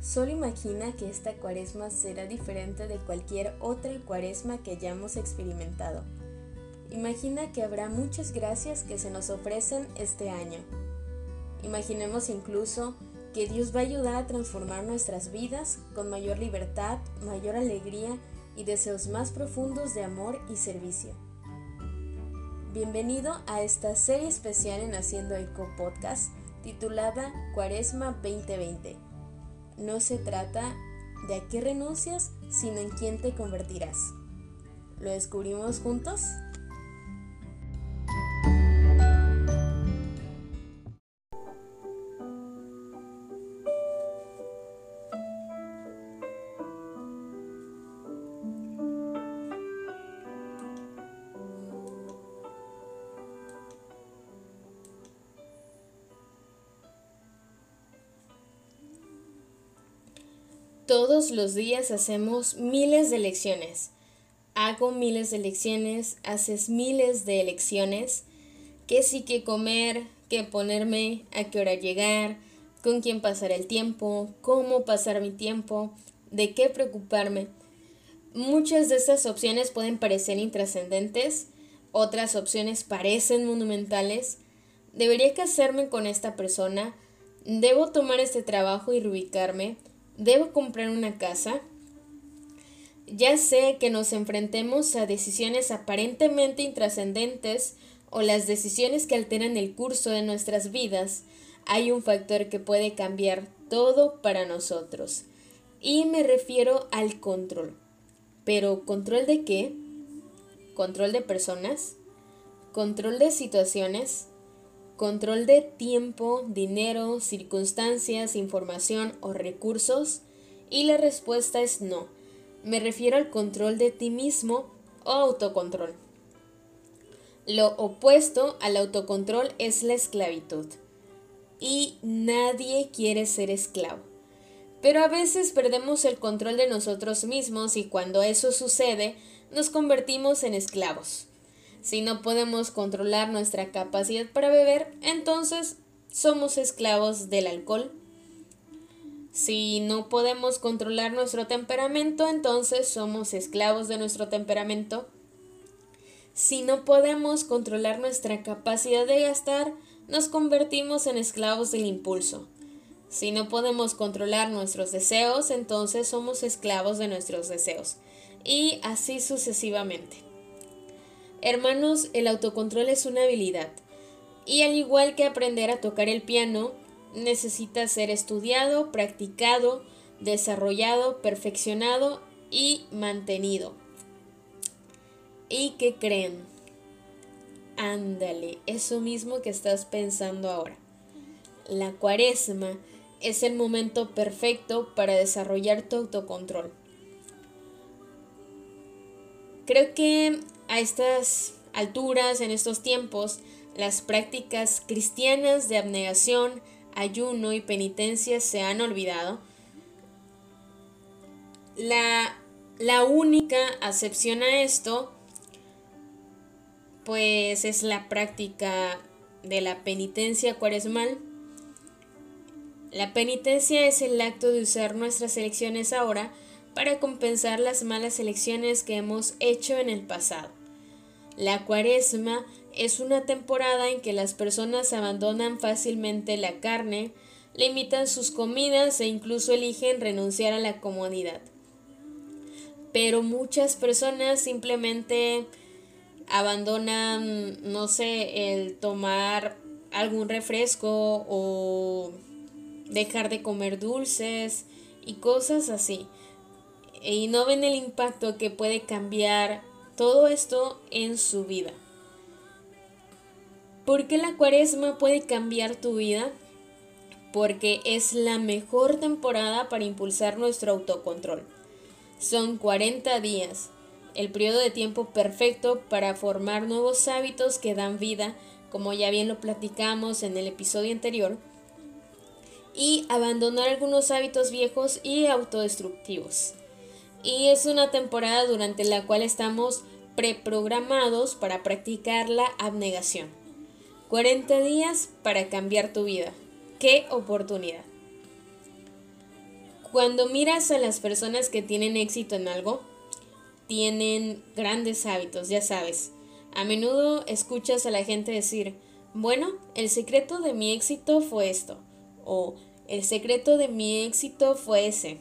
Solo imagina que esta cuaresma será diferente de cualquier otra cuaresma que hayamos experimentado. Imagina que habrá muchas gracias que se nos ofrecen este año. Imaginemos incluso que Dios va a ayudar a transformar nuestras vidas con mayor libertad, mayor alegría y deseos más profundos de amor y servicio. Bienvenido a esta serie especial en Haciendo Eco Podcast titulada Cuaresma 2020. No se trata de a qué renuncias, sino en quién te convertirás. ¿Lo descubrimos juntos? Todos los días hacemos miles de elecciones. Hago miles de elecciones, haces miles de elecciones. ¿Qué sí que comer? ¿Qué ponerme? ¿A qué hora llegar? ¿Con quién pasar el tiempo? ¿Cómo pasar mi tiempo? ¿De qué preocuparme? Muchas de estas opciones pueden parecer intrascendentes, otras opciones parecen monumentales. ¿Debería casarme con esta persona? ¿Debo tomar este trabajo y reubicarme? ¿Debo comprar una casa? Ya sé que nos enfrentemos a decisiones aparentemente intrascendentes o las decisiones que alteran el curso de nuestras vidas, hay un factor que puede cambiar todo para nosotros. Y me refiero al control. Pero ¿control de qué? ¿Control de personas? ¿Control de situaciones? Control de tiempo, dinero, circunstancias, información o recursos? Y la respuesta es no. Me refiero al control de ti mismo o autocontrol. Lo opuesto al autocontrol es la esclavitud. Y nadie quiere ser esclavo. Pero a veces perdemos el control de nosotros mismos y cuando eso sucede nos convertimos en esclavos. Si no podemos controlar nuestra capacidad para beber, entonces somos esclavos del alcohol. Si no podemos controlar nuestro temperamento, entonces somos esclavos de nuestro temperamento. Si no podemos controlar nuestra capacidad de gastar, nos convertimos en esclavos del impulso. Si no podemos controlar nuestros deseos, entonces somos esclavos de nuestros deseos. Y así sucesivamente. Hermanos, el autocontrol es una habilidad. Y al igual que aprender a tocar el piano, necesita ser estudiado, practicado, desarrollado, perfeccionado y mantenido. ¿Y qué creen? Ándale, eso mismo que estás pensando ahora. La cuaresma es el momento perfecto para desarrollar tu autocontrol. Creo que a estas alturas, en estos tiempos, las prácticas cristianas de abnegación, ayuno y penitencia se han olvidado. La, la única acepción a esto, pues es la práctica de la penitencia cuaresmal. La penitencia es el acto de usar nuestras elecciones ahora para compensar las malas elecciones que hemos hecho en el pasado. La cuaresma es una temporada en que las personas abandonan fácilmente la carne, limitan sus comidas e incluso eligen renunciar a la comodidad. Pero muchas personas simplemente abandonan, no sé, el tomar algún refresco o dejar de comer dulces y cosas así. Y no ven el impacto que puede cambiar todo esto en su vida. ¿Por qué la cuaresma puede cambiar tu vida? Porque es la mejor temporada para impulsar nuestro autocontrol. Son 40 días, el periodo de tiempo perfecto para formar nuevos hábitos que dan vida, como ya bien lo platicamos en el episodio anterior, y abandonar algunos hábitos viejos y autodestructivos y es una temporada durante la cual estamos preprogramados para practicar la abnegación. 40 días para cambiar tu vida. ¡Qué oportunidad! Cuando miras a las personas que tienen éxito en algo, tienen grandes hábitos, ya sabes. A menudo escuchas a la gente decir, bueno, el secreto de mi éxito fue esto, o el secreto de mi éxito fue ese.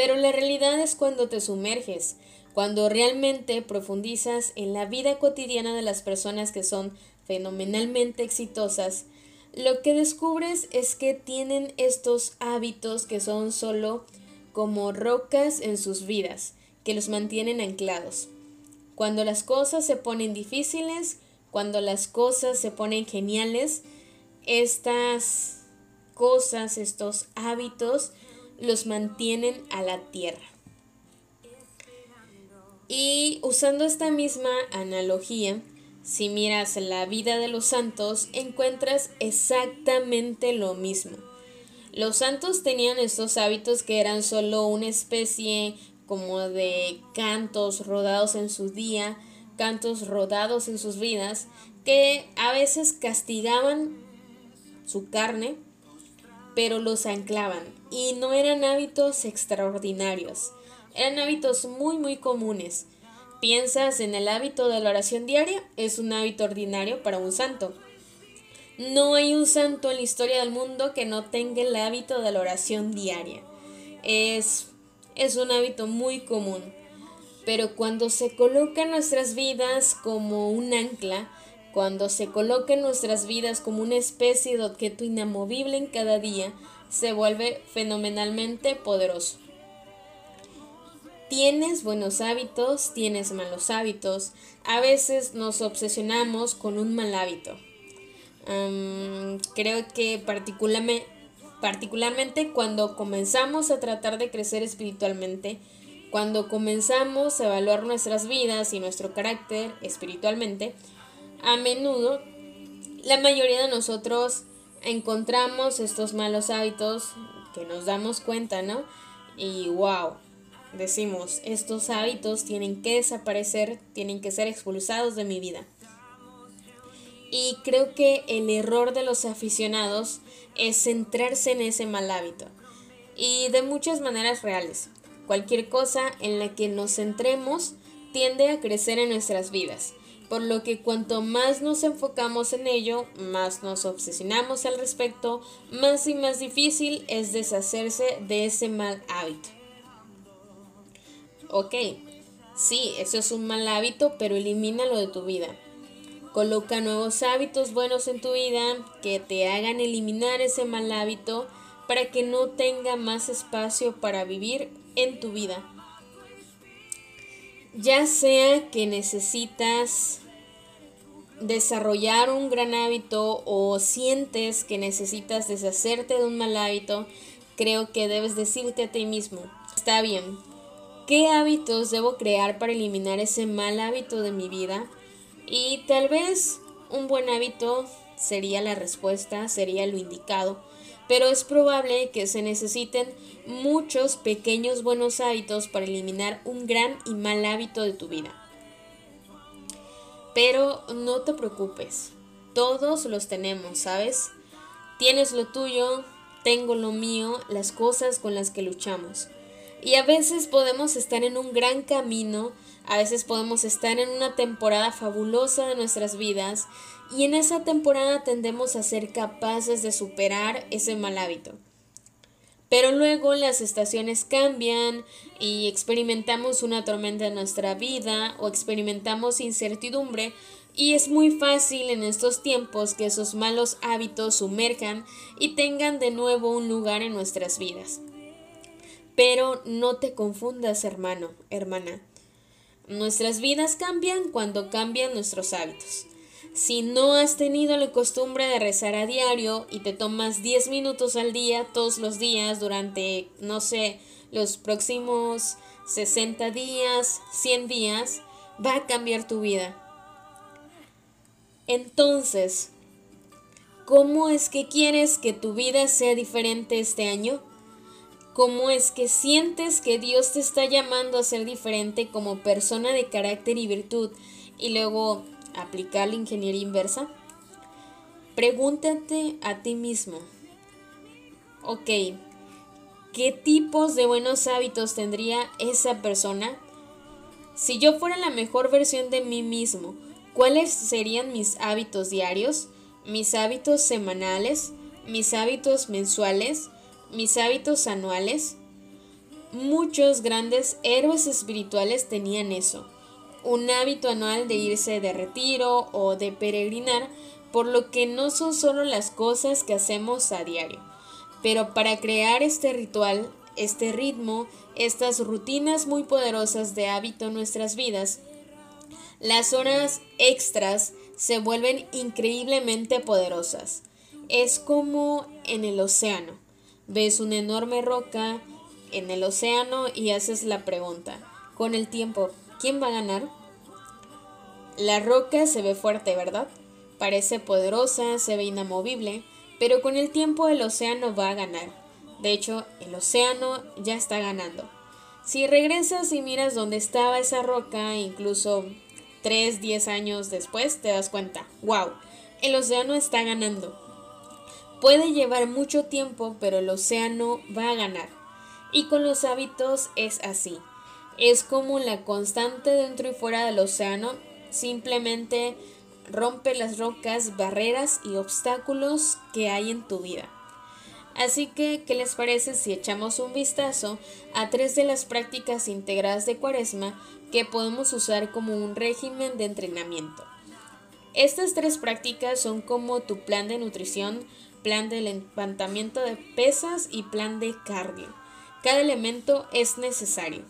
Pero la realidad es cuando te sumerges, cuando realmente profundizas en la vida cotidiana de las personas que son fenomenalmente exitosas, lo que descubres es que tienen estos hábitos que son solo como rocas en sus vidas, que los mantienen anclados. Cuando las cosas se ponen difíciles, cuando las cosas se ponen geniales, estas cosas, estos hábitos, los mantienen a la tierra. Y usando esta misma analogía, si miras la vida de los santos, encuentras exactamente lo mismo. Los santos tenían estos hábitos que eran solo una especie como de cantos rodados en su día, cantos rodados en sus vidas, que a veces castigaban su carne, pero los anclaban. Y no eran hábitos extraordinarios, eran hábitos muy muy comunes piensas en el hábito de la oración diaria, es un hábito ordinario para un santo. No hay un santo en la historia del mundo que no tenga el hábito de la oración diaria. Es, es un hábito muy común. Pero cuando se coloca en nuestras vidas como un ancla, cuando se coloca en nuestras vidas como una especie de objeto inamovible en cada día, se vuelve fenomenalmente poderoso. Tienes buenos hábitos, tienes malos hábitos. A veces nos obsesionamos con un mal hábito. creo que particularmente, cuando comenzamos a tratar de crecer espiritualmente, cuando comenzamos a evaluar nuestras vidas y nuestro carácter espiritualmente, a menudo la mayoría de nosotros encontramos estos malos hábitos que nos damos cuenta, ¿no? Y wow, decimos, estos hábitos tienen que desaparecer, tienen que ser expulsados de mi vida. Y creo que el error de los aficionados es centrarse en ese mal hábito. Y de muchas maneras reales. Cualquier cosa en la que nos centremos tiende a crecer en nuestras vidas. Por lo que cuanto más nos enfocamos en ello, más nos obsesionamos al respecto, más y más difícil es deshacerse de ese mal hábito ok, sí, eso es un mal hábito, pero elimínalo de tu vida. Coloca nuevos hábitos buenos en tu vida que te hagan eliminar ese mal hábito para que no tenga más espacio para vivir en tu vida. Ya sea que necesitas desarrollar un gran hábito o sientes que necesitas deshacerte de un mal hábito, creo que debes decirte a ti mismo, está bien, ¿Qué hábitos debo crear para eliminar ese mal hábito de mi vida? Y tal vez un buen hábito sería la respuesta, sería lo indicado, pero es probable que se necesiten muchos pequeños buenos hábitos para eliminar un gran y mal hábito de tu vida. Pero no te preocupes, todos los tenemos, ¿sabes? Tienes lo tuyo, tengo lo mío, las cosas con las que luchamos. Y a veces podemos estar en un gran camino, a veces podemos estar en una temporada fabulosa de nuestras vidas y en esa temporada tendemos a ser capaces de superar ese mal hábito. Pero luego las estaciones cambian y experimentamos una tormenta en nuestra vida o experimentamos incertidumbre y es muy fácil en estos tiempos que esos malos hábitos sumerjan y tengan de nuevo un lugar en nuestras vidas. Pero no te confundas, hermano, hermana. Nuestras vidas cambian cuando cambian nuestros hábitos. Si no has tenido la costumbre de rezar a diario y te tomas 10 minutos al día todos los días durante, no sé, los próximos 60 días, 100 días, va a cambiar tu vida. Entonces, ¿cómo es que quieres que tu vida sea diferente este año? ¿Cómo es que sientes que Dios te está llamando a ser diferente como persona de carácter y virtud y luego aplicar la ingeniería inversa? Pregúntate a ti mismo, ok, ¿Qué tipos de buenos hábitos tendría esa persona? Si yo fuera la mejor versión de mí mismo, ¿cuáles serían mis hábitos diarios? ¿Mis hábitos semanales? ¿Mis hábitos mensuales? ¿Mis hábitos anuales? Muchos grandes héroes espirituales tenían eso, un hábito anual de irse de retiro o de peregrinar, por lo que no son solo las cosas que hacemos a diario. Pero para crear este ritual, este ritmo, estas rutinas muy poderosas de hábito en nuestras vidas, las horas extras se vuelven increíblemente poderosas. Es como en el océano. Ves una enorme roca en el océano y haces la pregunta, con el tiempo, ¿quién va a ganar? La roca se ve fuerte, ¿verdad? Parece poderosa, se ve inamovible, pero con el tiempo el océano va a ganar. De hecho, el océano ya está ganando. Si regresas y miras dónde estaba esa roca, incluso 3, 10 años después, te das cuenta, wow, el océano está ganando. Puede llevar mucho tiempo, pero el océano va a ganar. Y con los hábitos es así. Es como la constante dentro y fuera del océano, simplemente rompe las rocas, barreras y obstáculos que hay en tu vida. Así que, ¿qué les parece si echamos un vistazo a tres de las prácticas integradas de Cuaresma que podemos usar como un régimen de entrenamiento? Estas tres prácticas son como tu plan de nutrición, plan de levantamiento de pesas y plan de cardio. Cada elemento es necesario.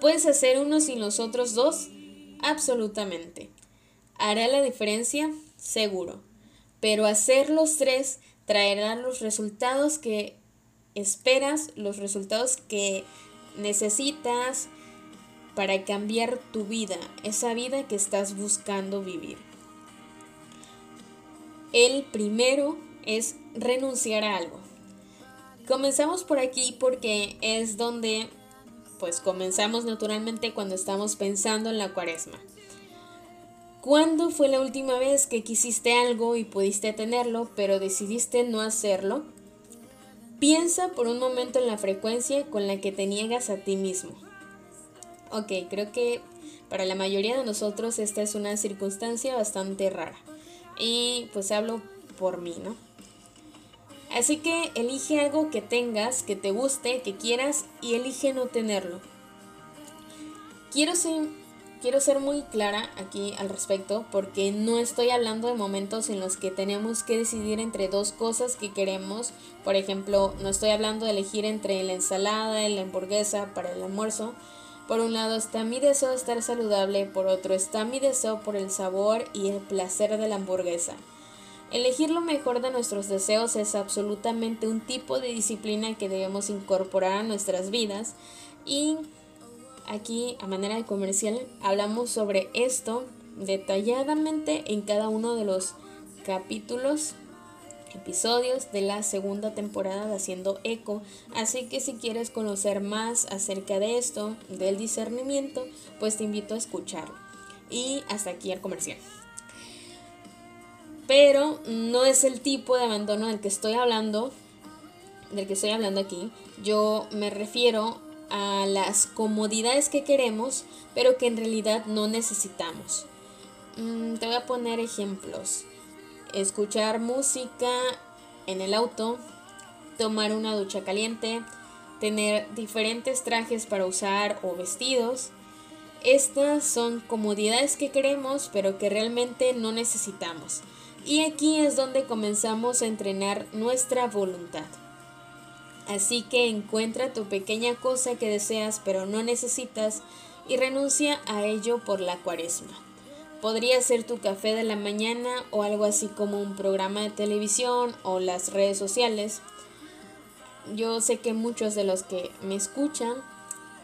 ¿Puedes hacer uno sin los otros dos? Absolutamente. ¿Hará la diferencia? Seguro. Pero hacer los tres traerá los resultados que esperas, los resultados que necesitas para cambiar tu vida, esa vida que estás buscando vivir. El primero es renunciar a algo. Comenzamos por aquí porque es donde pues comenzamos naturalmente cuando estamos pensando en la cuaresma. ¿Cuándo fue la última vez que quisiste algo y pudiste tenerlo, pero decidiste no hacerlo? Piensa por un momento en la frecuencia con la que te niegas a ti mismo. Ok, creo que para la mayoría de nosotros esta es una circunstancia bastante rara. Y pues hablo por mí, ¿no? Así que elige algo que tengas, que te guste, que quieras y elige no tenerlo. Quiero ser quiero ser muy clara aquí al respecto porque no estoy hablando de momentos en los que tenemos que decidir entre dos cosas que queremos. Por ejemplo, no estoy hablando de elegir entre la ensalada y la hamburguesa para el almuerzo. Por un lado está mi deseo de estar saludable, por otro está mi deseo por el sabor y el placer de la hamburguesa. Elegir lo mejor de nuestros deseos es absolutamente un tipo de disciplina que debemos incorporar a nuestras vidas y aquí a manera de comercial hablamos sobre esto detalladamente en cada uno de los capítulos episodios de la segunda temporada de Haciendo Eco. Así que si quieres conocer más acerca de esto, del discernimiento, pues te invito a escucharlo. Y hasta aquí el comercial. Pero no es el tipo de abandono del que estoy hablando, del que estoy hablando aquí. Yo me refiero a las comodidades que queremos, pero que en realidad no necesitamos. Mm, te voy a poner ejemplos. Escuchar música en el auto, tomar una ducha caliente, tener diferentes trajes para usar o vestidos. Estas son comodidades que queremos, pero que realmente no necesitamos. Y aquí es donde comenzamos a entrenar nuestra voluntad. Así que encuentra tu pequeña cosa que deseas pero no necesitas y renuncia a ello por la cuaresma. Podría ser tu café de la mañana o algo así como un programa de televisión o las redes sociales. Yo sé que muchos de los que me escuchan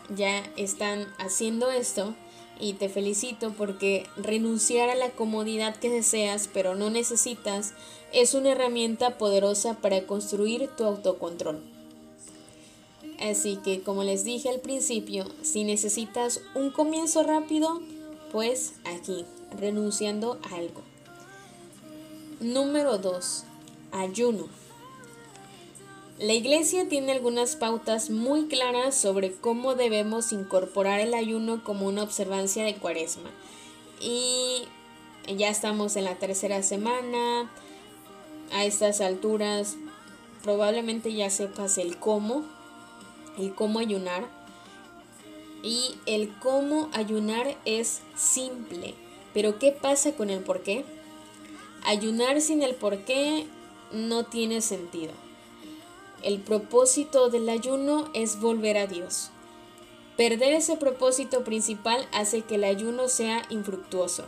ya están haciendo esto y te felicito porque renunciar a la comodidad que deseas pero no necesitas es una herramienta poderosa para construir tu autocontrol. Así que como les dije al principio, si necesitas un comienzo rápido, pues aquí, renunciando a algo. Número 2. Ayuno. La iglesia tiene algunas pautas muy claras sobre cómo debemos incorporar el ayuno como una observancia de cuaresma. Y ya estamos en la tercera semana. A estas alturas probablemente ya sepas el cómo, el cómo ayunar. Y el cómo ayunar es simple. Pero ¿qué pasa con el por qué? Ayunar sin el por qué no tiene sentido. El propósito del ayuno es volver a Dios. Perder ese propósito principal hace que el ayuno sea infructuoso.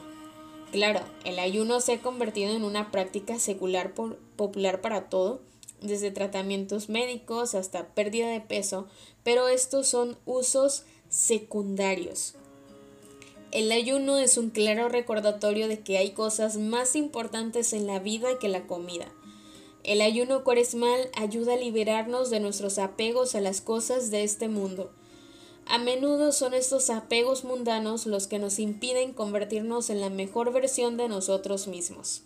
Claro, el ayuno se ha convertido en una práctica secular popular para todo, desde tratamientos médicos hasta pérdida de peso, pero estos son usos secundarios. El ayuno es un claro recordatorio de que hay cosas más importantes en la vida que la comida. El ayuno cuaresmal ayuda a liberarnos de nuestros apegos a las cosas de este mundo. A menudo son estos apegos mundanos los que nos impiden convertirnos en la mejor versión de nosotros mismos.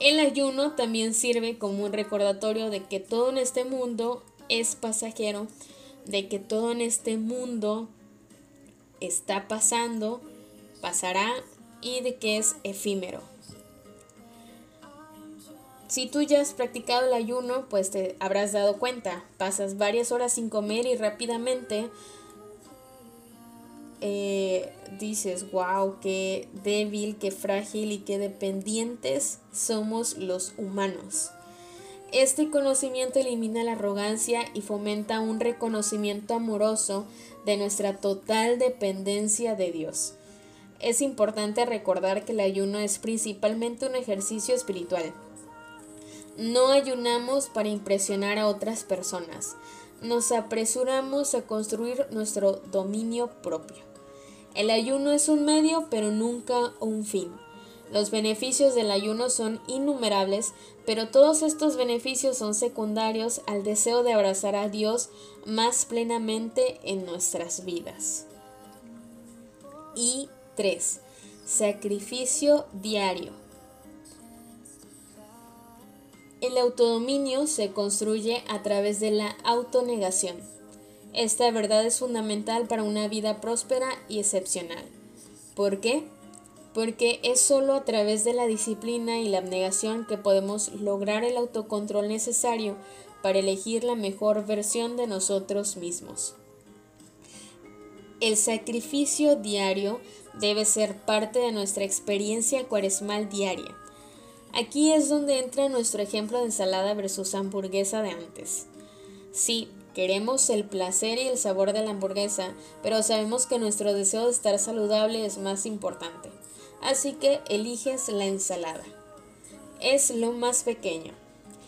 El ayuno también sirve como un recordatorio de que todo en este mundo es pasajero, de que todo en este mundo está pasando, pasará y de que es efímero. Si tú ya has practicado el ayuno, pues te habrás dado cuenta. Pasas varias horas sin comer y rápidamente eh, dices, wow, qué débil, qué frágil y qué dependientes somos los humanos. Este conocimiento elimina la arrogancia y fomenta un reconocimiento amoroso de nuestra total dependencia de Dios. Es importante recordar que el ayuno es principalmente un ejercicio espiritual. No ayunamos para impresionar a otras personas, nos apresuramos a construir nuestro dominio propio. El ayuno es un medio pero nunca un fin. Los beneficios del ayuno son innumerables, pero todos estos beneficios son secundarios al deseo de abrazar a Dios más plenamente en nuestras vidas. Y 3. Sacrificio diario. El autodominio se construye a través de la autonegación. Esta verdad es fundamental para una vida próspera y excepcional. ¿Por qué? porque es solo a través de la disciplina y la abnegación que podemos lograr el autocontrol necesario para elegir la mejor versión de nosotros mismos. El sacrificio diario debe ser parte de nuestra experiencia cuaresmal diaria. Aquí es donde entra nuestro ejemplo de ensalada versus hamburguesa de antes. Sí, queremos el placer y el sabor de la hamburguesa, pero sabemos que nuestro deseo de estar saludable es más importante así que eliges la ensalada. Es lo más pequeño.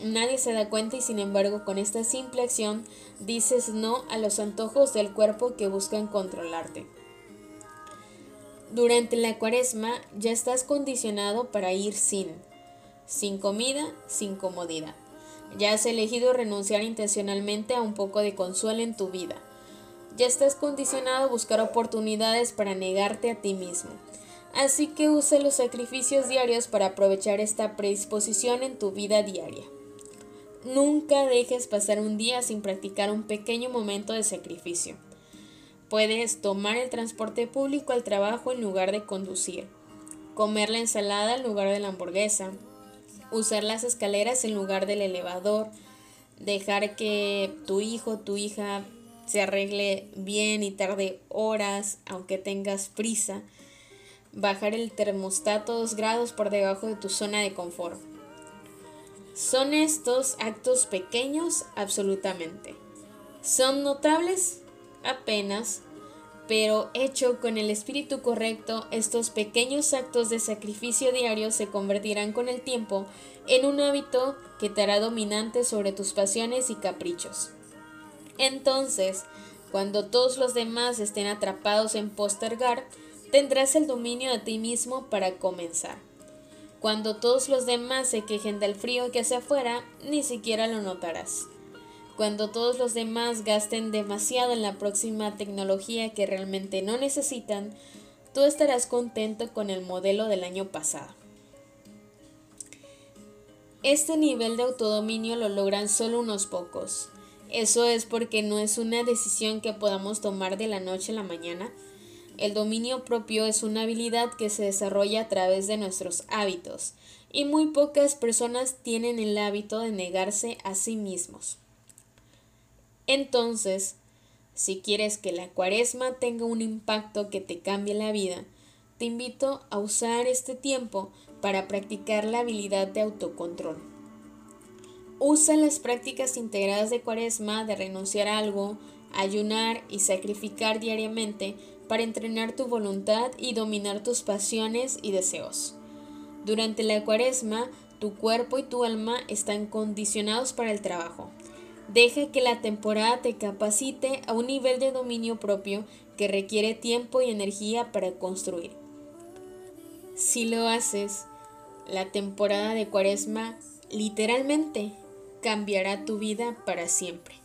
Nadie se da cuenta y sin embargo con esta simple acción dices no a los antojos del cuerpo que buscan controlarte. Durante la cuaresma ya estás condicionado para ir sin, sin comida, sin comodidad. Ya has elegido renunciar intencionalmente a un poco de consuelo en tu vida. Ya estás condicionado a buscar oportunidades para negarte a ti mismo. Así que usa los sacrificios diarios para aprovechar esta predisposición en tu vida diaria. Nunca dejes pasar un día sin practicar un pequeño momento de sacrificio. Puedes tomar el transporte público al trabajo en lugar de conducir, comer la ensalada en lugar de la hamburguesa, usar las escaleras en lugar del elevador, dejar que tu hijo tu hija se arregle bien y tarde horas aunque tengas prisa, bajar el termostato dos grados por debajo de tu zona de confort. ¿Son estos actos pequeños? Absolutamente. ¿Son notables? Apenas. Pero hecho con el espíritu correcto, estos pequeños actos de sacrificio diario se convertirán con el tiempo en un hábito que te hará dominante sobre tus pasiones y caprichos. Entonces, cuando todos los demás estén atrapados en postergar, tendrás el dominio de ti mismo para comenzar. Cuando todos los demás se quejen del frío que hace afuera, ni siquiera lo notarás. Cuando todos los demás gasten demasiado en la próxima tecnología que realmente no necesitan, tú estarás contento con el modelo del año pasado. Este nivel de autodominio lo logran solo unos pocos. Eso es porque no es una decisión que podamos tomar de la noche a la mañana. El dominio propio es una habilidad que se desarrolla a través de nuestros hábitos y muy pocas personas tienen el hábito de negarse a sí mismos. Entonces, si quieres que la cuaresma tenga un impacto que te cambie la vida, te invito a usar este tiempo para practicar la habilidad de autocontrol. Usa las prácticas integradas de cuaresma de renunciar a algo, ayunar y sacrificar diariamente para entrenar tu voluntad y dominar tus pasiones y deseos. Durante la cuaresma, tu cuerpo y tu alma están condicionados para el trabajo. Deja que la temporada te capacite a un nivel de dominio propio que requiere tiempo y energía para construir. Si lo haces, la temporada de cuaresma literalmente cambiará tu vida para siempre.